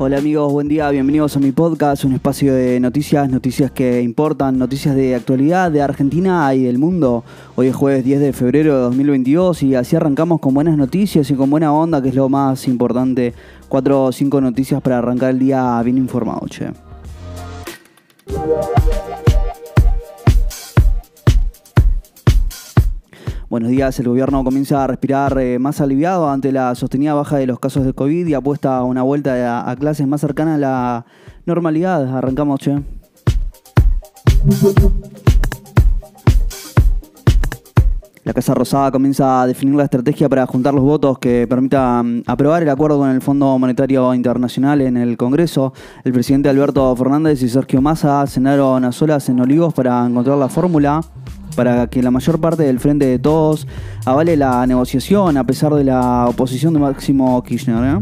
Hola amigos, buen día, bienvenidos a mi podcast, un espacio de noticias, noticias que importan, noticias de actualidad de Argentina y del mundo. Hoy es jueves 10 de febrero de 2022 y así arrancamos con buenas noticias y con buena onda, que es lo más importante. Cuatro o cinco noticias para arrancar el día bien informado, che. Buenos días, el gobierno comienza a respirar eh, más aliviado ante la sostenida baja de los casos de COVID y apuesta a una vuelta a, clases más cercana a la normalidad. Arrancamos, che. La Casa Rosada comienza a definir la estrategia para juntar los votos que permitan aprobar el acuerdo con el Fondo Monetario Internacional en el Congreso. El presidente Alberto Fernández y Sergio Massa cenaron a solas en Olivos para encontrar la fórmula para que la mayor parte del frente de todos avale la negociación a pesar de la oposición de Máximo Kirchner. ¿eh?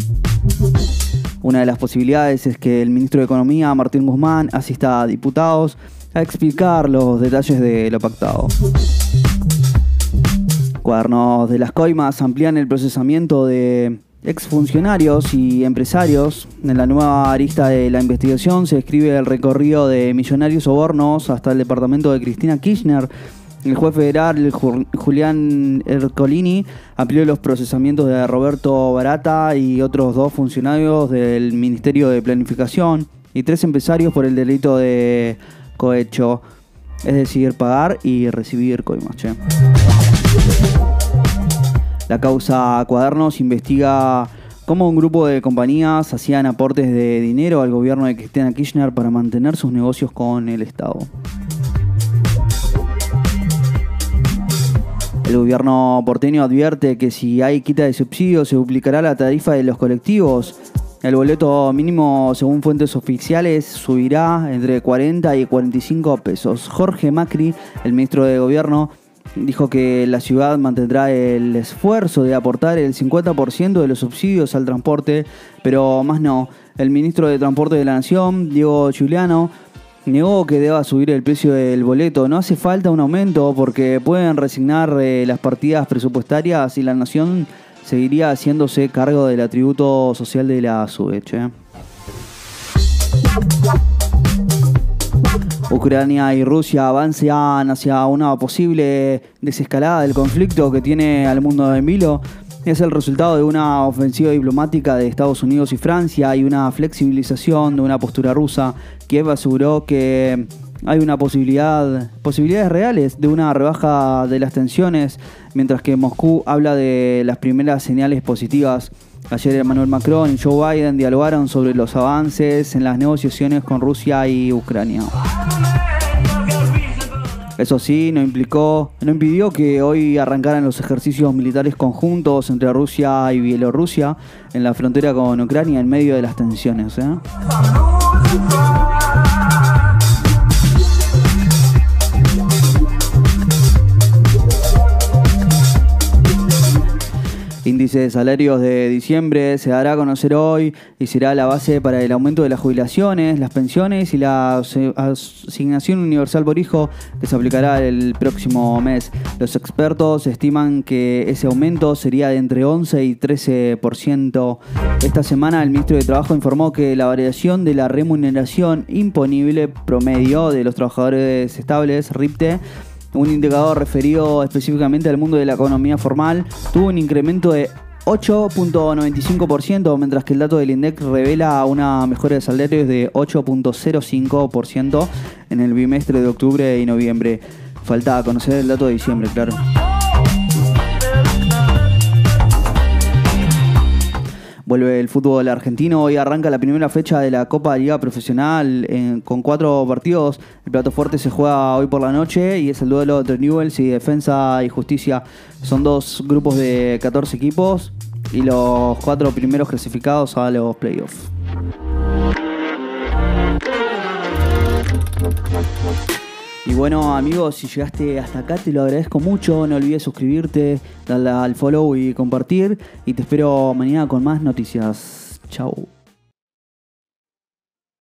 Una de las posibilidades es que el ministro de Economía, Martín Guzmán, asista a diputados a explicar los detalles de lo pactado. Cuadernos de las coimas amplían el procesamiento de exfuncionarios y empresarios. En la nueva arista de la investigación se describe el recorrido de millonarios sobornos hasta el departamento de Cristina Kirchner el juez federal Julián Ercolini amplió los procesamientos de Roberto Barata y otros dos funcionarios del Ministerio de Planificación y tres empresarios por el delito de cohecho, es decir, pagar y recibir coimas. La causa Cuadernos investiga cómo un grupo de compañías hacían aportes de dinero al gobierno de Cristina Kirchner para mantener sus negocios con el Estado. El gobierno porteño advierte que si hay quita de subsidios se duplicará la tarifa de los colectivos. El boleto mínimo, según fuentes oficiales, subirá entre 40 y 45 pesos. Jorge Macri, el ministro de Gobierno, dijo que la ciudad mantendrá el esfuerzo de aportar el 50% de los subsidios al transporte, pero más no. El ministro de Transporte de la Nación, Diego Giuliano, negó que deba subir el precio del boleto. No hace falta un aumento porque pueden resignar eh, las partidas presupuestarias y la nación seguiría haciéndose cargo del atributo social de la SUBE. Ucrania y Rusia avanzan hacia una posible desescalada del conflicto que tiene al mundo en vilo es el resultado de una ofensiva diplomática de Estados Unidos y Francia y una flexibilización de una postura rusa. Kiev aseguró que hay una posibilidad, posibilidades reales de una rebaja de las tensiones, mientras que Moscú habla de las primeras señales positivas. Ayer Emmanuel Macron y Joe Biden dialogaron sobre los avances en las negociaciones con Rusia y Ucrania. Eso sí, no implicó, no impidió que hoy arrancaran los ejercicios militares conjuntos entre Rusia y Bielorrusia en la frontera con Ucrania en medio de las tensiones. ¿eh? Índice de salarios de diciembre se dará a conocer hoy y será la base para el aumento de las jubilaciones, las pensiones y la asignación universal por hijo que se aplicará el próximo mes. Los expertos estiman que ese aumento sería de entre 11 y 13%. Esta semana el ministro de Trabajo informó que la variación de la remuneración imponible promedio de los trabajadores estables, RIPTE, un indicador referido específicamente al mundo de la economía formal, tuvo un incremento de 8.95%, mientras que el dato del INDEC revela una mejora de salarios de 8.05% en el bimestre de octubre y noviembre. Falta conocer el dato de diciembre, claro. Vuelve el fútbol argentino. Hoy arranca la primera fecha de la Copa Liga Profesional con cuatro partidos. El plato fuerte se juega hoy por la noche y es el duelo entre Newells y Defensa y Justicia. Son dos grupos de 14 equipos y los cuatro primeros clasificados a los playoffs. Y bueno, amigos, si llegaste hasta acá, te lo agradezco mucho. No olvides suscribirte, darle al follow y compartir. Y te espero mañana con más noticias. Chao.